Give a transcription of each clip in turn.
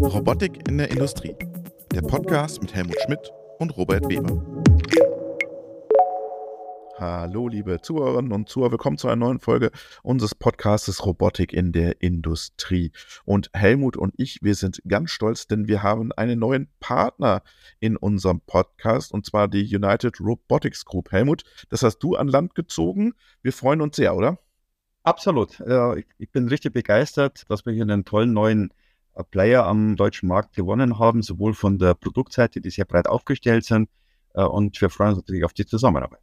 Robotik in der Industrie. Der Podcast mit Helmut Schmidt und Robert Weber. Hallo, liebe Zuhörerinnen und Zuhörer, willkommen zu einer neuen Folge unseres Podcastes Robotik in der Industrie. Und Helmut und ich, wir sind ganz stolz, denn wir haben einen neuen Partner in unserem Podcast und zwar die United Robotics Group. Helmut, das hast du an Land gezogen. Wir freuen uns sehr, oder? Absolut. Ich bin richtig begeistert, dass wir hier einen tollen neuen äh, Player am deutschen Markt gewonnen haben, sowohl von der Produktseite, die sehr breit aufgestellt sind, äh, und wir freuen uns natürlich auf die Zusammenarbeit.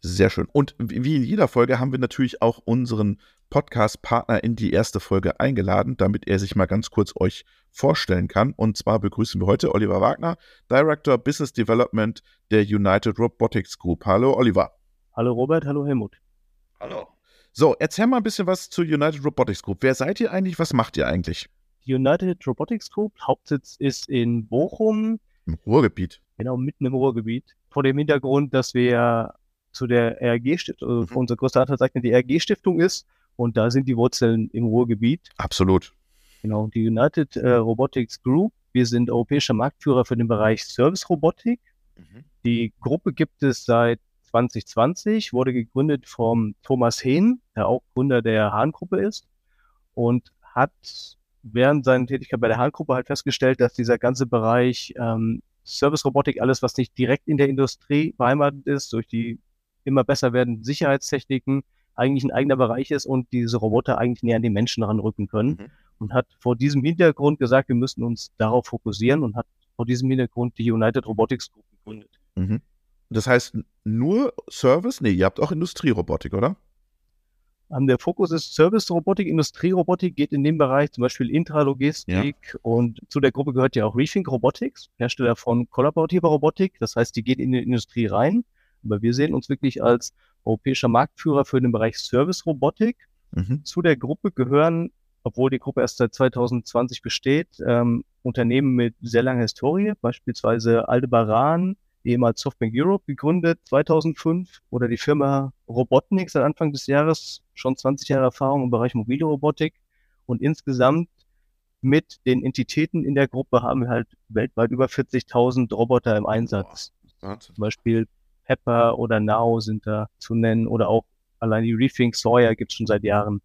Sehr schön. Und wie in jeder Folge haben wir natürlich auch unseren Podcast-Partner in die erste Folge eingeladen, damit er sich mal ganz kurz euch vorstellen kann. Und zwar begrüßen wir heute Oliver Wagner, Director Business Development der United Robotics Group. Hallo Oliver. Hallo Robert, hallo Helmut. Hallo. So, erzähl mal ein bisschen was zur United Robotics Group. Wer seid ihr eigentlich? Was macht ihr eigentlich? Die United Robotics Group, Hauptsitz ist in Bochum. Im Ruhrgebiet. Genau, mitten im Ruhrgebiet. Vor dem Hintergrund, dass wir zu der RG-Stiftung, also mhm. unser größter Anteilseigner die RG-Stiftung ist. Und da sind die Wurzeln im Ruhrgebiet. Absolut. Genau, die United äh, Robotics Group. Wir sind europäischer Marktführer für den Bereich Service-Robotik. Mhm. Die Gruppe gibt es seit 2020, wurde gegründet vom Thomas Hehn, der auch Gründer der Hahn-Gruppe ist und hat während seiner Tätigkeit bei der Hahn-Gruppe halt festgestellt, dass dieser ganze Bereich ähm, Service-Robotik, alles, was nicht direkt in der Industrie beheimatet ist, durch die immer besser werdenden Sicherheitstechniken eigentlich ein eigener Bereich ist und diese Roboter eigentlich näher an die Menschen ranrücken können. Mhm. Und hat vor diesem Hintergrund gesagt, wir müssen uns darauf fokussieren und hat vor diesem Hintergrund die United Robotics Group gegründet. Mhm. Das heißt nur Service? Nee, ihr habt auch Industrierobotik, oder? Um, der Fokus ist Service-Robotik, Industrierobotik, geht in dem Bereich zum Beispiel Intralogistik ja. und zu der Gruppe gehört ja auch Rethink Robotics, Hersteller von kollaborativer Robotik. Das heißt, die geht in die Industrie rein. Aber wir sehen uns wirklich als europäischer Marktführer für den Bereich Service-Robotik. Mhm. Zu der Gruppe gehören, obwohl die Gruppe erst seit 2020 besteht, ähm, Unternehmen mit sehr langer Historie, beispielsweise Aldebaran, ehemals Softbank Europe, gegründet 2005, oder die Firma Robotnik seit Anfang des Jahres, schon 20 Jahre Erfahrung im Bereich mobile Robotik. Und insgesamt mit den Entitäten in der Gruppe haben wir halt weltweit über 40.000 Roboter im Einsatz. Wow. Zum Beispiel Pepper oder Now sind da zu nennen oder auch allein die Rethink Sawyer gibt es schon seit Jahren.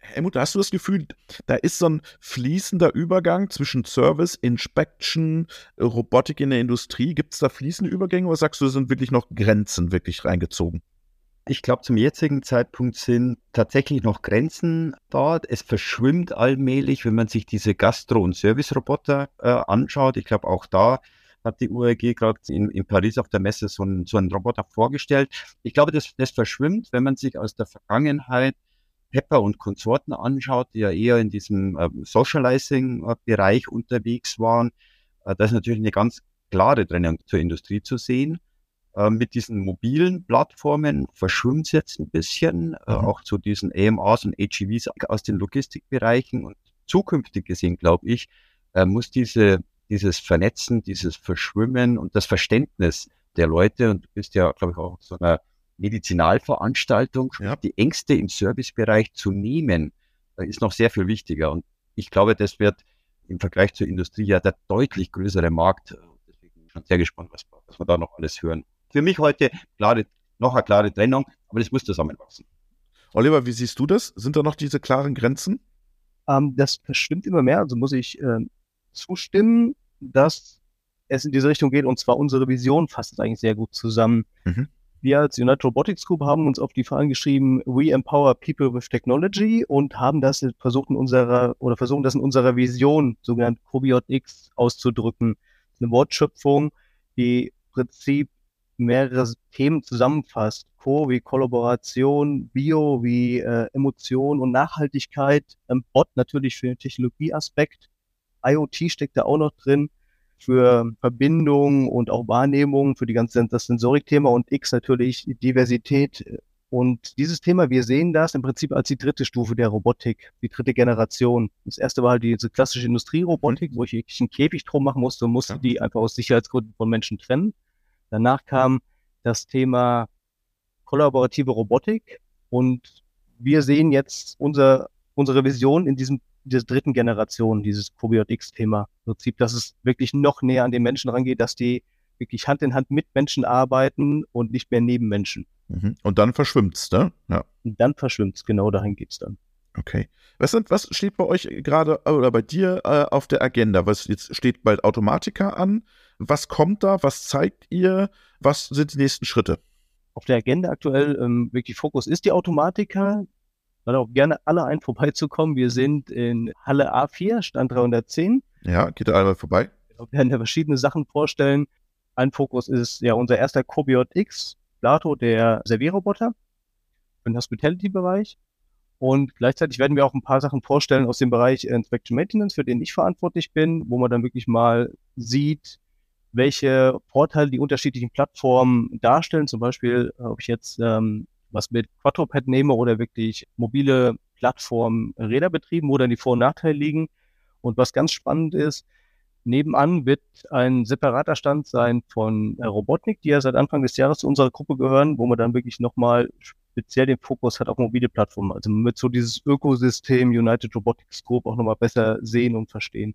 Helmut, hast du das Gefühl, da ist so ein fließender Übergang zwischen Service, Inspection, Robotik in der Industrie? Gibt es da fließende Übergänge oder sagst du, sind wirklich noch Grenzen wirklich reingezogen? Ich glaube, zum jetzigen Zeitpunkt sind tatsächlich noch Grenzen da. Es verschwimmt allmählich, wenn man sich diese Gastro- und Service-Roboter äh, anschaut. Ich glaube, auch da hat die URG gerade in, in Paris auf der Messe so, ein, so einen Roboter vorgestellt. Ich glaube, das, das verschwimmt, wenn man sich aus der Vergangenheit Pepper und Konsorten anschaut, die ja eher in diesem äh, Socializing-Bereich unterwegs waren. Äh, da ist natürlich eine ganz klare Trennung zur Industrie zu sehen. Äh, mit diesen mobilen Plattformen verschwimmt es jetzt ein bisschen, äh, mhm. auch zu diesen AMAs und HEVs aus den Logistikbereichen. Und zukünftig gesehen, glaube ich, äh, muss diese dieses Vernetzen, dieses Verschwimmen und das Verständnis der Leute. Und du bist ja, glaube ich, auch so einer Medizinalveranstaltung, ja. die Ängste im Servicebereich zu nehmen, äh, ist noch sehr viel wichtiger. Und ich glaube, das wird im Vergleich zur Industrie ja der deutlich größere Markt. Deswegen bin ich schon sehr gespannt, was, was wir da noch alles hören. Für mich heute klare, noch eine klare Trennung, aber das muss zusammenwachsen. Oliver, wie siehst du das? Sind da noch diese klaren Grenzen? Ähm, das verschwimmt immer mehr. Also muss ich äh, zustimmen, dass es in diese Richtung geht. Und zwar unsere Vision fasst es eigentlich sehr gut zusammen. Mhm. Wir als United Robotics Group haben uns auf die Fahnen geschrieben, we empower people with technology und haben das versucht in unserer oder versuchen das in unserer Vision, sogenannt Cobiot X, auszudrücken. Eine Wortschöpfung, die im Prinzip mehrere Themen zusammenfasst. Co wie Kollaboration, Bio wie äh, Emotion und Nachhaltigkeit, ähm, Bot natürlich für den Technologieaspekt IoT steckt da auch noch drin für Verbindung und auch Wahrnehmung, für die ganze das Sensorikthema und X natürlich Diversität. Und dieses Thema, wir sehen das im Prinzip als die dritte Stufe der Robotik, die dritte Generation. Das erste war halt diese klassische Industrierobotik, wo ich wirklich einen Käfig drum machen musste und musste ja. die einfach aus Sicherheitsgründen von Menschen trennen. Danach kam das Thema kollaborative Robotik und wir sehen jetzt unser, unsere Vision in diesem dieser dritten Generation, dieses Probiotic X-Thema. Im Prinzip, dass es wirklich noch näher an den Menschen rangeht, dass die wirklich Hand in Hand mit Menschen arbeiten und nicht mehr neben Menschen. Mhm. Und dann verschwimmt's, ne? Ja. Und dann verschwimmt's, genau dahin geht's dann. Okay. Was, sind, was steht bei euch gerade oder bei dir äh, auf der Agenda? Was jetzt steht bald Automatika an? Was kommt da? Was zeigt ihr? Was sind die nächsten Schritte? Auf der Agenda aktuell ähm, wirklich Fokus ist die Automatika. Lade auch gerne alle ein, vorbeizukommen. Wir sind in Halle A4, Stand 310. Ja, geht da einmal vorbei. Wir werden ja verschiedene Sachen vorstellen. Ein Fokus ist ja unser erster Cobiot X, Plato, der Servierroboter für den Hospitality-Bereich. Und gleichzeitig werden wir auch ein paar Sachen vorstellen aus dem Bereich Inspection Maintenance, für den ich verantwortlich bin, wo man dann wirklich mal sieht, welche Vorteile die unterschiedlichen Plattformen darstellen. Zum Beispiel, ob ich jetzt ähm, was mit Quadruped nehme oder wirklich mobile Plattformen Räder betrieben, wo dann die Vor- und Nachteile liegen. Und was ganz spannend ist, nebenan wird ein separater Stand sein von äh, Robotnik, die ja seit Anfang des Jahres zu unserer Gruppe gehören, wo man dann wirklich nochmal speziell den Fokus hat auf mobile Plattformen. Also mit so dieses Ökosystem United Robotics Group auch nochmal besser sehen und verstehen.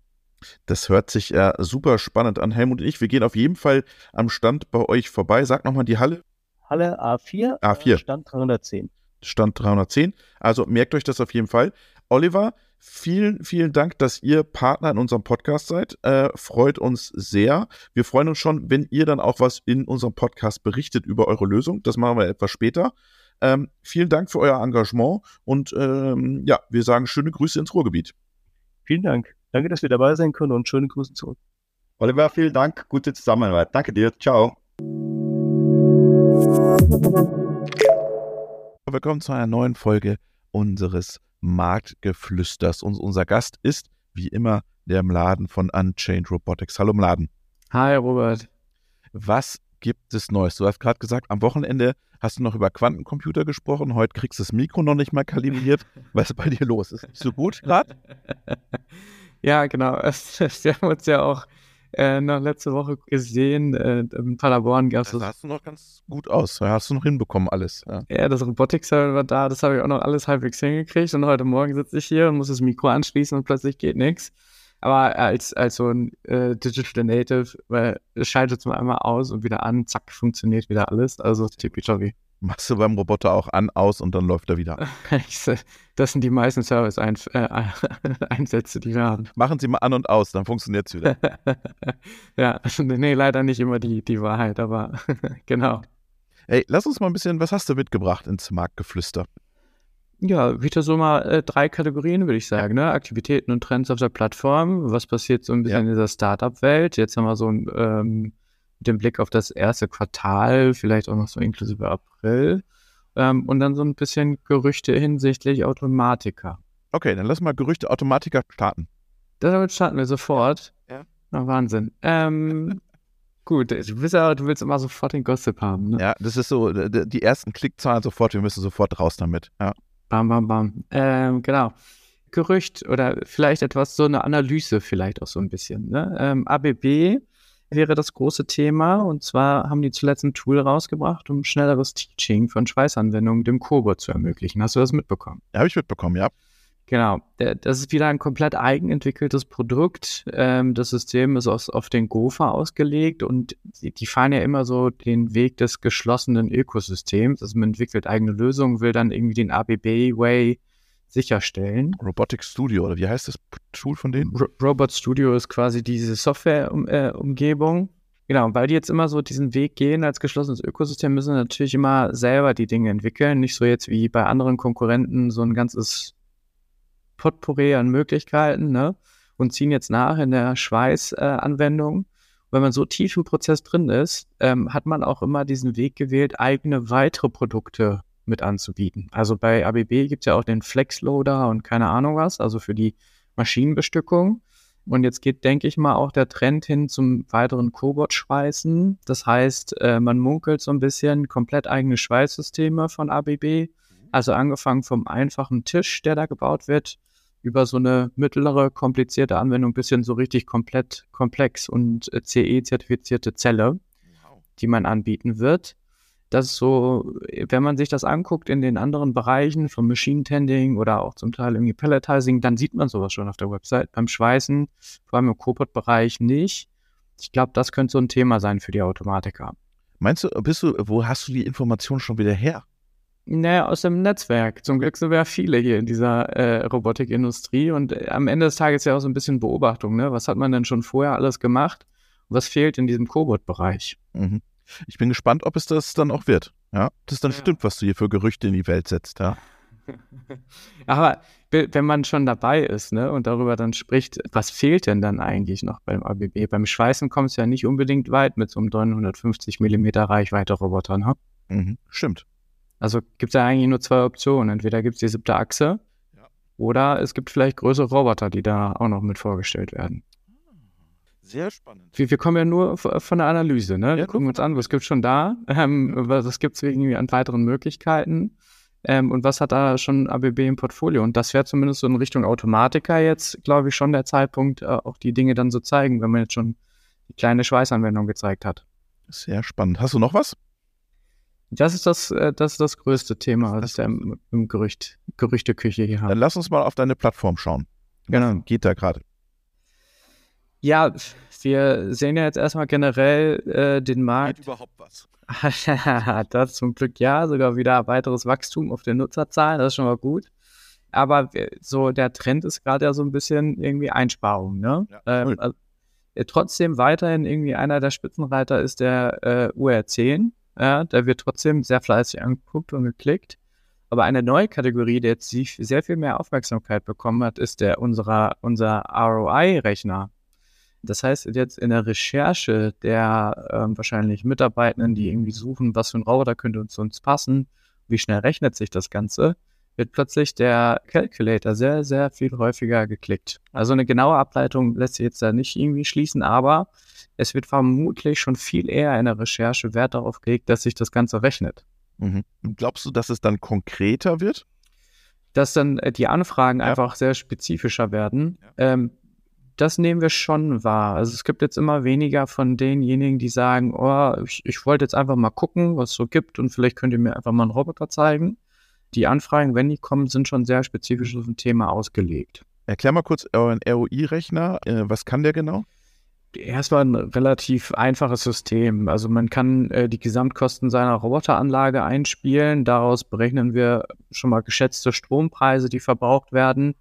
Das hört sich äh, super spannend an. Helmut und ich, wir gehen auf jeden Fall am Stand bei euch vorbei. Sag nochmal die Halle. Halle A4, A4. Stand 310. Stand 310. Also merkt euch das auf jeden Fall. Oliver, vielen, vielen Dank, dass ihr Partner in unserem Podcast seid. Äh, freut uns sehr. Wir freuen uns schon, wenn ihr dann auch was in unserem Podcast berichtet über eure Lösung. Das machen wir etwas später. Ähm, vielen Dank für euer Engagement und ähm, ja, wir sagen schöne Grüße ins Ruhrgebiet. Vielen Dank. Danke, dass wir dabei sein können und schöne Grüße zurück. Oliver, vielen Dank. Gute Zusammenarbeit. Danke dir. Ciao. Willkommen zu einer neuen Folge unseres Marktgeflüsters. Und unser Gast ist, wie immer, der Mladen von Unchained Robotics. Hallo Mladen. Hi Robert. Was gibt es Neues? Du hast gerade gesagt, am Wochenende hast du noch über Quantencomputer gesprochen. Heute kriegst du das Mikro noch nicht mal kalibriert. Was ist bei dir los? Ist nicht so gut gerade? ja, genau. Wir haben uns ja auch äh, noch letzte Woche gesehen. Äh, in Paderborn gab es. Das sahst du noch ganz gut aus. Hast du noch hinbekommen alles. Ja, ja das Robotik-Server war da. Das habe ich auch noch alles halbwegs hingekriegt. Und heute Morgen sitze ich hier und muss das Mikro anschließen und plötzlich geht nichts. Aber als, als so ein äh, Digital Native, weil es schaltet es mal einmal aus und wieder an, zack, funktioniert wieder alles. Also tippitoppi. Machst du beim Roboter auch an, aus und dann läuft er wieder. das sind die meisten Service-Einsätze, äh, die wir haben. Machen Sie mal an und aus, dann funktioniert es wieder. ja, nee, leider nicht immer die, die Wahrheit, aber genau. Ey, lass uns mal ein bisschen, was hast du mitgebracht ins Marktgeflüster? Ja, wieder so mal äh, drei Kategorien, würde ich sagen. Ne? Aktivitäten und Trends auf der Plattform. Was passiert so ein bisschen ja. in dieser Startup-Welt? Jetzt haben wir so ein, ähm, den Blick auf das erste Quartal, vielleicht auch noch so inklusive April. Ähm, und dann so ein bisschen Gerüchte hinsichtlich Automatiker. Okay, dann lass mal Gerüchte Automatiker starten. Damit starten wir sofort. Ja. Na, Wahnsinn. Ähm, gut, du willst, ja, du willst immer sofort den Gossip haben. Ne? Ja, das ist so, die ersten Klickzahlen sofort, wir müssen sofort raus damit. Ja. Bam, bam, bam. Ähm, genau. Gerücht oder vielleicht etwas, so eine Analyse vielleicht auch so ein bisschen. Ne? Ähm, ABB wäre das große Thema und zwar haben die zuletzt ein Tool rausgebracht, um schnelleres Teaching von Schweißanwendungen dem Cobot zu ermöglichen. Hast du das mitbekommen? Ja, habe ich mitbekommen, ja. Genau, das ist wieder ein komplett eigenentwickeltes Produkt. Ähm, das System ist auf den Gopher ausgelegt und die fahren ja immer so den Weg des geschlossenen Ökosystems. Also man entwickelt eigene Lösungen, will dann irgendwie den ABB-Way sicherstellen. Robotic Studio, oder wie heißt das Tool von denen? Ro Robot Studio ist quasi diese Software-Umgebung. Genau, weil die jetzt immer so diesen Weg gehen als geschlossenes Ökosystem, müssen natürlich immer selber die Dinge entwickeln. Nicht so jetzt wie bei anderen Konkurrenten so ein ganzes Potpourri an Möglichkeiten ne? und ziehen jetzt nach in der Schweißanwendung. Äh, wenn man so tief im Prozess drin ist, ähm, hat man auch immer diesen Weg gewählt, eigene weitere Produkte mit anzubieten. Also bei ABB gibt es ja auch den Flexloader und keine Ahnung was, also für die Maschinenbestückung. Und jetzt geht, denke ich mal, auch der Trend hin zum weiteren Cobot-Schweißen. Das heißt, äh, man munkelt so ein bisschen komplett eigene Schweißsysteme von ABB also angefangen vom einfachen Tisch, der da gebaut wird, über so eine mittlere, komplizierte Anwendung bis hin so richtig komplett komplex und äh, CE-zertifizierte Zelle, wow. die man anbieten wird. Das ist so, wenn man sich das anguckt in den anderen Bereichen vom Machine Tending oder auch zum Teil irgendwie Pelletizing, dann sieht man sowas schon auf der Website. Beim Schweißen, vor allem im Copot-Bereich nicht. Ich glaube, das könnte so ein Thema sein für die Automatiker. Meinst du, bist du, wo hast du die Information schon wieder her? Naja, aus dem Netzwerk. Zum Glück sind wir ja viele hier in dieser äh, Robotikindustrie und äh, am Ende des Tages ja auch so ein bisschen Beobachtung. Ne? Was hat man denn schon vorher alles gemacht? Was fehlt in diesem Cobot-Bereich? Mhm. Ich bin gespannt, ob es das dann auch wird. Ja, das dann ja. stimmt, was du hier für Gerüchte in die Welt setzt. Ja. Aber wenn man schon dabei ist ne, und darüber dann spricht, was fehlt denn dann eigentlich noch beim ABB? Beim Schweißen kommt es ja nicht unbedingt weit mit so einem 950 mm Reichweite-Roboter. Ne? Mhm, stimmt. Also gibt es ja eigentlich nur zwei Optionen. Entweder gibt es die siebte Achse ja. oder es gibt vielleicht größere Roboter, die da auch noch mit vorgestellt werden. Sehr spannend. Wir, wir kommen ja nur von der Analyse, ne? Ja, wir gucken uns an, was gibt es schon da, ähm, ja. was gibt es irgendwie an weiteren Möglichkeiten ähm, und was hat da schon ABB im Portfolio. Und das wäre zumindest so in Richtung Automatiker jetzt, glaube ich, schon der Zeitpunkt, äh, auch die Dinge dann zu so zeigen, wenn man jetzt schon die kleine Schweißanwendung gezeigt hat. Sehr spannend. Hast du noch was? Das ist das, äh, das, ist das größte Thema, was ich da im, im Gerücht, Gerüchteküche hier habe. Dann lass uns mal auf deine Plattform schauen. Genau. Was geht da gerade? Ja, wir sehen ja jetzt erstmal generell äh, den Markt. Geht überhaupt was? das zum Glück ja, sogar wieder weiteres Wachstum auf den Nutzerzahlen, das ist schon mal gut. Aber so der Trend ist gerade ja so ein bisschen irgendwie Einsparung. Ne? Ja, ähm, also, äh, trotzdem weiterhin irgendwie einer der Spitzenreiter ist der äh, UR10. Ja, der wird trotzdem sehr fleißig angeguckt und geklickt. Aber eine neue Kategorie, die jetzt sehr viel mehr Aufmerksamkeit bekommen hat, ist der unserer, unser ROI-Rechner. Das heißt, jetzt in der Recherche der ähm, wahrscheinlich Mitarbeitenden, die irgendwie suchen, was für ein Roboter könnte uns, uns passen, wie schnell rechnet sich das Ganze, wird plötzlich der Calculator sehr, sehr viel häufiger geklickt. Also eine genaue Ableitung lässt sich jetzt da nicht irgendwie schließen, aber es wird vermutlich schon viel eher in der Recherche Wert darauf gelegt, dass sich das Ganze rechnet. Mhm. Glaubst du, dass es dann konkreter wird? Dass dann äh, die Anfragen ja. einfach sehr spezifischer werden. Ja. Ähm, das nehmen wir schon wahr. Also es gibt jetzt immer weniger von denjenigen, die sagen, oh, ich, ich wollte jetzt einfach mal gucken, was es so gibt und vielleicht könnt ihr mir einfach mal einen Roboter zeigen. Die Anfragen, wenn die kommen, sind schon sehr spezifisch auf ein Thema ausgelegt. Erklär mal kurz euren ROI-Rechner. Äh, was kann der genau? Erstmal ein relativ einfaches System. Also man kann äh, die Gesamtkosten seiner Roboteranlage einspielen. Daraus berechnen wir schon mal geschätzte Strompreise, die verbraucht werden.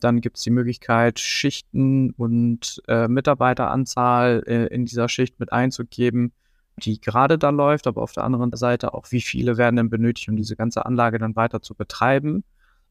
Dann gibt es die Möglichkeit, Schichten und äh, Mitarbeiteranzahl äh, in dieser Schicht mit einzugeben, die gerade da läuft, aber auf der anderen Seite auch, wie viele werden denn benötigt, um diese ganze Anlage dann weiter zu betreiben.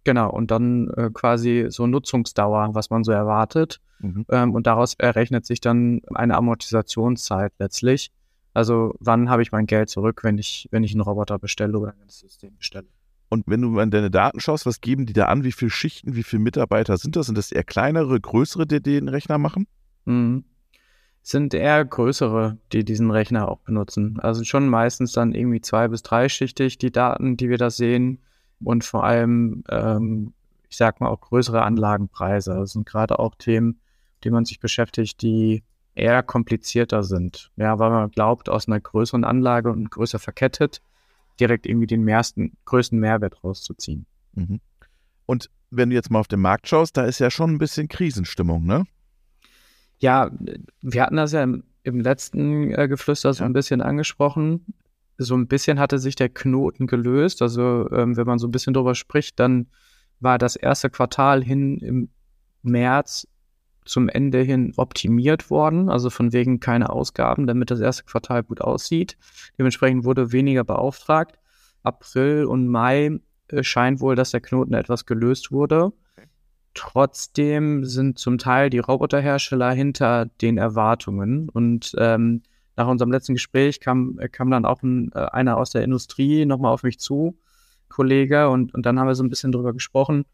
Genau, und dann äh, quasi so Nutzungsdauer, was man so erwartet. Mhm. Ähm, und daraus errechnet sich dann eine Amortisationszeit letztlich. Also wann habe ich mein Geld zurück, wenn ich, wenn ich einen Roboter bestelle oder ein System bestelle. Und wenn du in deine Daten schaust, was geben die da an? Wie viele Schichten, wie viele Mitarbeiter sind das? Sind das eher kleinere, größere, die den Rechner machen? Mhm. Sind eher größere, die diesen Rechner auch benutzen. Also schon meistens dann irgendwie zwei- bis dreischichtig die Daten, die wir da sehen. Und vor allem, ähm, ich sag mal, auch größere Anlagenpreise. Das sind gerade auch Themen, die man sich beschäftigt, die eher komplizierter sind. Ja, weil man glaubt, aus einer größeren Anlage und größer verkettet, direkt irgendwie den mehrsten, größten Mehrwert rauszuziehen. Mhm. Und wenn du jetzt mal auf den Markt schaust, da ist ja schon ein bisschen Krisenstimmung, ne? Ja, wir hatten das ja im, im letzten äh, Geflüster so ja. ein bisschen angesprochen. So ein bisschen hatte sich der Knoten gelöst. Also ähm, wenn man so ein bisschen drüber spricht, dann war das erste Quartal hin im März zum Ende hin optimiert worden, also von wegen keine Ausgaben, damit das erste Quartal gut aussieht. Dementsprechend wurde weniger beauftragt. April und Mai äh, scheint wohl, dass der Knoten etwas gelöst wurde. Trotzdem sind zum Teil die Roboterhersteller hinter den Erwartungen. Und ähm, nach unserem letzten Gespräch kam, kam dann auch ein, äh, einer aus der Industrie nochmal auf mich zu, Kollege, und, und dann haben wir so ein bisschen drüber gesprochen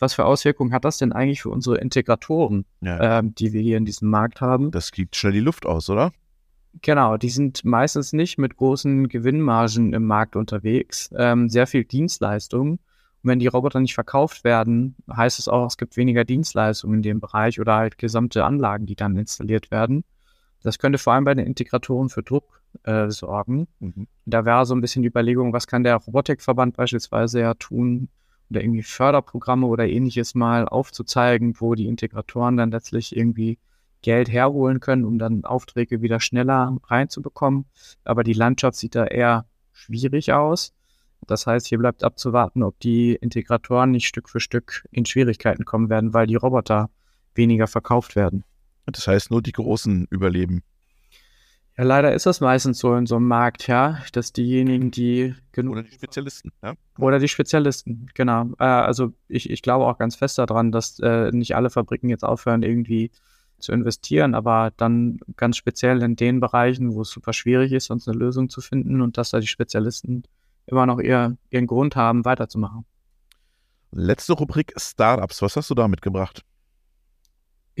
was für Auswirkungen hat das denn eigentlich für unsere Integratoren, ja. ähm, die wir hier in diesem Markt haben? Das gibt schnell die Luft aus, oder? Genau, die sind meistens nicht mit großen Gewinnmargen im Markt unterwegs, ähm, sehr viel Dienstleistung. Und wenn die Roboter nicht verkauft werden, heißt es auch, es gibt weniger Dienstleistungen in dem Bereich oder halt gesamte Anlagen, die dann installiert werden. Das könnte vor allem bei den Integratoren für Druck äh, sorgen. Mhm. Da wäre so ein bisschen die Überlegung, was kann der Robotikverband beispielsweise ja tun, oder irgendwie Förderprogramme oder ähnliches mal aufzuzeigen, wo die Integratoren dann letztlich irgendwie Geld herholen können, um dann Aufträge wieder schneller reinzubekommen. Aber die Landschaft sieht da eher schwierig aus. Das heißt, hier bleibt abzuwarten, ob die Integratoren nicht Stück für Stück in Schwierigkeiten kommen werden, weil die Roboter weniger verkauft werden. Das heißt, nur die Großen überleben. Ja, leider ist das meistens so in so einem Markt, ja, dass diejenigen, die genug. Oder die Spezialisten, ja. Oder die Spezialisten, genau. Äh, also ich, ich glaube auch ganz fest daran, dass äh, nicht alle Fabriken jetzt aufhören, irgendwie zu investieren, aber dann ganz speziell in den Bereichen, wo es super schwierig ist, sonst eine Lösung zu finden und dass da die Spezialisten immer noch ihr, ihren Grund haben, weiterzumachen. Letzte Rubrik Startups. Was hast du da mitgebracht?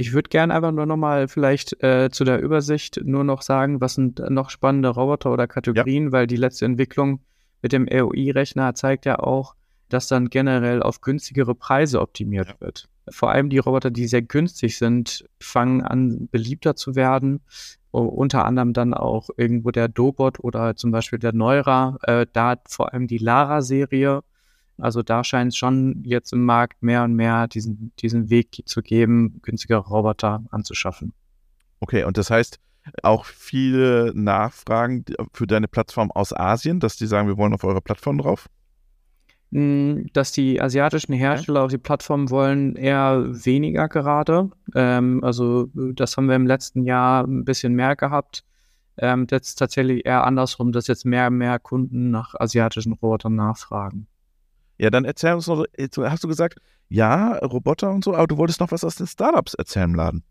Ich würde gerne einfach nur nochmal vielleicht äh, zu der Übersicht nur noch sagen, was sind noch spannende Roboter oder Kategorien, ja. weil die letzte Entwicklung mit dem ROI-Rechner zeigt ja auch, dass dann generell auf günstigere Preise optimiert ja. wird. Vor allem die Roboter, die sehr günstig sind, fangen an beliebter zu werden. unter anderem dann auch irgendwo der Dobot oder zum Beispiel der Neura. Äh, da vor allem die Lara-Serie also da scheint es schon jetzt im Markt mehr und mehr diesen, diesen Weg zu geben, günstigere Roboter anzuschaffen. Okay, und das heißt auch viele Nachfragen für deine Plattform aus Asien, dass die sagen, wir wollen auf eure Plattform drauf? Hm, dass die asiatischen Hersteller auf die Plattform wollen, eher weniger gerade. Ähm, also das haben wir im letzten Jahr ein bisschen mehr gehabt. Ähm, jetzt tatsächlich eher andersrum, dass jetzt mehr und mehr Kunden nach asiatischen Robotern nachfragen. Ja, dann erzähl uns noch, hast du gesagt, ja, Roboter und so, aber du wolltest noch was aus den Startups erzählen im Laden.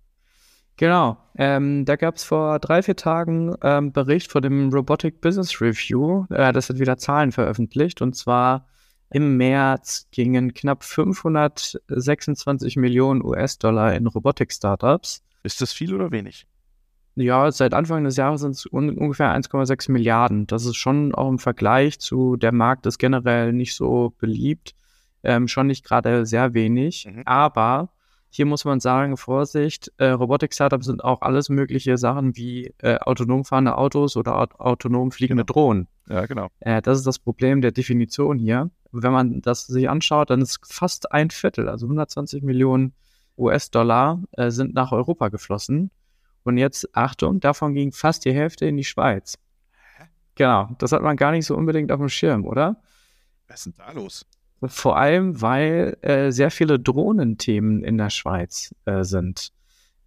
Genau. Ähm, da gab es vor drei, vier Tagen ähm, Bericht von dem Robotic Business Review. Äh, das hat wieder Zahlen veröffentlicht. Und zwar im März gingen knapp 526 Millionen US-Dollar in Robotik-Startups. Ist das viel oder wenig? Ja, seit Anfang des Jahres sind es un ungefähr 1,6 Milliarden. Das ist schon auch im Vergleich zu der Markt ist generell nicht so beliebt, ähm, schon nicht gerade sehr wenig. Mhm. Aber hier muss man sagen, Vorsicht, äh, Robotik-Startups sind auch alles mögliche Sachen wie äh, autonom fahrende Autos oder aut autonom fliegende genau. Drohnen. Ja, genau. Äh, das ist das Problem der Definition hier. Wenn man das sich anschaut, dann ist fast ein Viertel, also 120 Millionen US-Dollar äh, sind nach Europa geflossen. Und jetzt, Achtung, davon ging fast die Hälfte in die Schweiz. Hä? Genau, das hat man gar nicht so unbedingt auf dem Schirm, oder? Was ist denn da los? Vor allem, weil äh, sehr viele Drohnenthemen in der Schweiz äh, sind.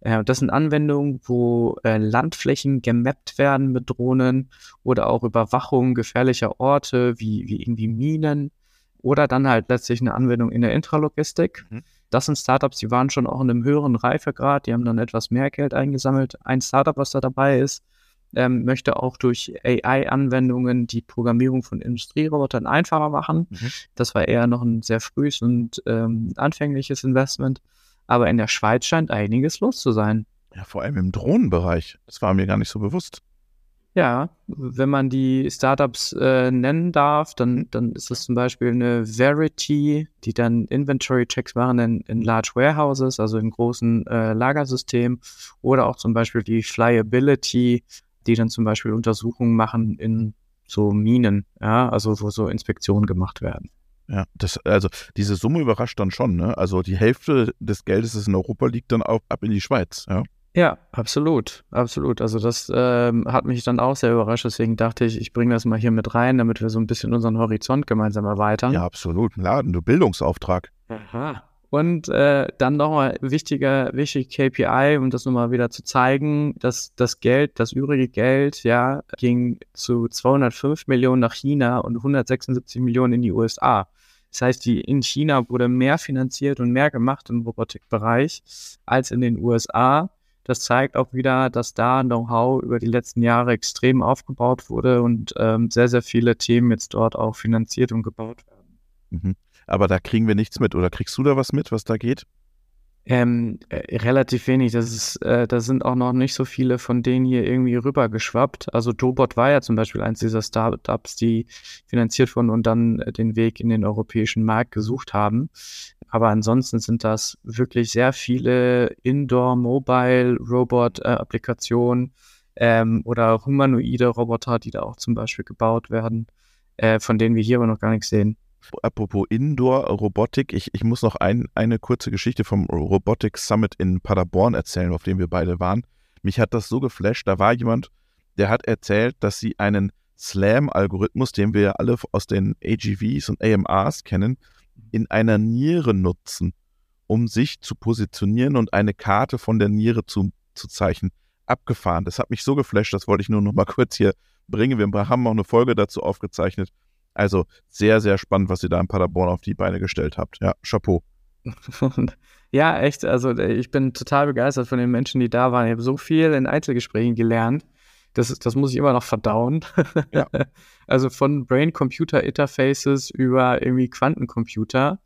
Äh, das sind Anwendungen, wo äh, Landflächen gemappt werden mit Drohnen oder auch Überwachung gefährlicher Orte wie, wie irgendwie Minen oder dann halt letztlich eine Anwendung in der Intralogistik. Mhm. Das sind Startups, die waren schon auch in einem höheren Reifegrad, die haben dann etwas mehr Geld eingesammelt. Ein Startup, was da dabei ist, ähm, möchte auch durch AI-Anwendungen die Programmierung von Industrierobotern einfacher machen. Mhm. Das war eher noch ein sehr frühes und ähm, anfängliches Investment. Aber in der Schweiz scheint einiges los zu sein. Ja, vor allem im Drohnenbereich. Das war mir gar nicht so bewusst. Ja, wenn man die Startups äh, nennen darf, dann, dann ist es zum Beispiel eine Verity, die dann Inventory-Checks machen in, in Large Warehouses, also in großen äh, Lagersystemen, oder auch zum Beispiel die Flyability, die dann zum Beispiel Untersuchungen machen in so Minen, ja, also wo so Inspektionen gemacht werden. Ja, das, also diese Summe überrascht dann schon, ne? Also die Hälfte des Geldes, das in Europa liegt, dann auch ab in die Schweiz, ja. Ja, absolut, absolut. Also das ähm, hat mich dann auch sehr überrascht. Deswegen dachte ich, ich bringe das mal hier mit rein, damit wir so ein bisschen unseren Horizont gemeinsam erweitern. Ja, absolut. Laden, du Bildungsauftrag. Aha. Und äh, dann nochmal wichtiger, wichtig KPI, um das nochmal wieder zu zeigen, dass das Geld, das übrige Geld, ja, ging zu 205 Millionen nach China und 176 Millionen in die USA. Das heißt, die, in China wurde mehr finanziert und mehr gemacht im Robotikbereich als in den USA. Das zeigt auch wieder, dass da Know-how über die letzten Jahre extrem aufgebaut wurde und ähm, sehr, sehr viele Themen jetzt dort auch finanziert und gebaut werden. Mhm. Aber da kriegen wir nichts mit. Oder kriegst du da was mit, was da geht? Ähm, äh, relativ wenig. Das ist, äh, da sind auch noch nicht so viele von denen hier irgendwie rübergeschwappt. Also Dobot war ja zum Beispiel eins dieser Startups, die finanziert wurden und dann äh, den Weg in den europäischen Markt gesucht haben. Aber ansonsten sind das wirklich sehr viele Indoor-Mobile-Robot-Applikationen, ähm, oder humanoide Roboter, die da auch zum Beispiel gebaut werden, äh, von denen wir hier aber noch gar nichts sehen. Apropos Indoor-Robotik, ich, ich muss noch ein, eine kurze Geschichte vom Robotic Summit in Paderborn erzählen, auf dem wir beide waren. Mich hat das so geflasht, da war jemand, der hat erzählt, dass sie einen Slam-Algorithmus, den wir alle aus den AGVs und AMRs kennen, in einer Niere nutzen, um sich zu positionieren und eine Karte von der Niere zu, zu zeichnen. Abgefahren. Das hat mich so geflasht, das wollte ich nur noch mal kurz hier bringen. Wir haben auch eine Folge dazu aufgezeichnet. Also sehr, sehr spannend, was ihr da in Paderborn auf die Beine gestellt habt. Ja, Chapeau. ja, echt. Also äh, ich bin total begeistert von den Menschen, die da waren. Ich habe so viel in Einzelgesprächen gelernt. Das, das muss ich immer noch verdauen. Ja. also von Brain-Computer-Interfaces über irgendwie Quantencomputer.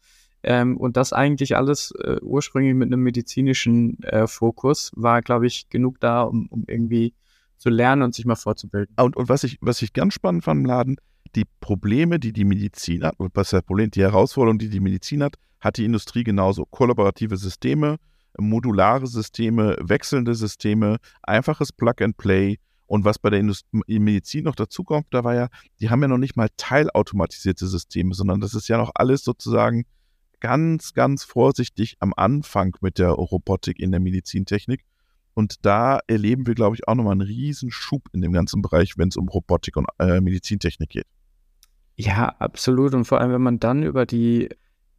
Ähm, und das eigentlich alles äh, ursprünglich mit einem medizinischen äh, Fokus war, glaube ich, genug da, um, um irgendwie zu lernen und sich mal vorzubilden. Und, und was, ich, was ich ganz spannend fand im Laden, die Probleme, die die Medizin hat, was das Problem, die Herausforderung, die die Medizin hat, hat die Industrie genauso. Kollaborative Systeme, modulare Systeme, wechselnde Systeme, einfaches Plug-and-Play. Und was bei der Indust Medizin noch dazu kommt, da war ja, die haben ja noch nicht mal teilautomatisierte Systeme, sondern das ist ja noch alles sozusagen ganz, ganz vorsichtig am Anfang mit der Robotik in der Medizintechnik. Und da erleben wir, glaube ich, auch nochmal einen riesen Schub in dem ganzen Bereich, wenn es um Robotik und äh, Medizintechnik geht. Ja, absolut. Und vor allem, wenn man dann über die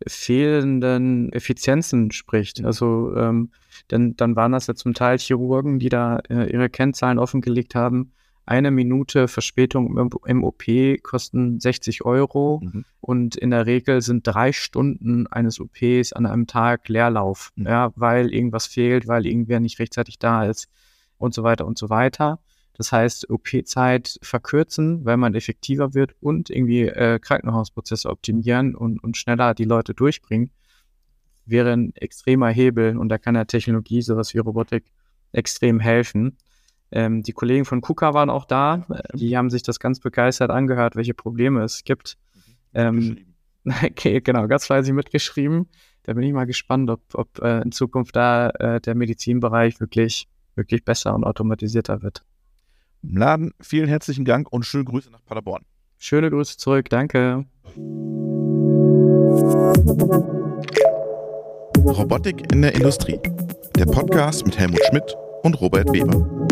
fehlenden Effizienzen spricht. Also ähm, dann, dann waren das ja zum Teil Chirurgen, die da äh, ihre Kennzahlen offengelegt haben. Eine Minute Verspätung im, im OP kosten 60 Euro mhm. und in der Regel sind drei Stunden eines OPs an einem Tag Leerlauf, mhm. ja, weil irgendwas fehlt, weil irgendwer nicht rechtzeitig da ist und so weiter und so weiter. Das heißt, OP-Zeit verkürzen, weil man effektiver wird und irgendwie äh, Krankenhausprozesse optimieren und, und schneller die Leute durchbringen, wäre ein extremer Hebel und da kann der Technologie, sowas wie Robotik, extrem helfen. Ähm, die Kollegen von KUKA waren auch da. Die haben sich das ganz begeistert angehört, welche Probleme es gibt. Ähm, okay, genau, ganz fleißig mitgeschrieben. Da bin ich mal gespannt, ob, ob äh, in Zukunft da äh, der Medizinbereich wirklich, wirklich besser und automatisierter wird. Laden, vielen herzlichen Dank und schöne Grüße nach Paderborn. Schöne Grüße zurück, danke. Robotik in der Industrie. Der Podcast mit Helmut Schmidt und Robert Weber.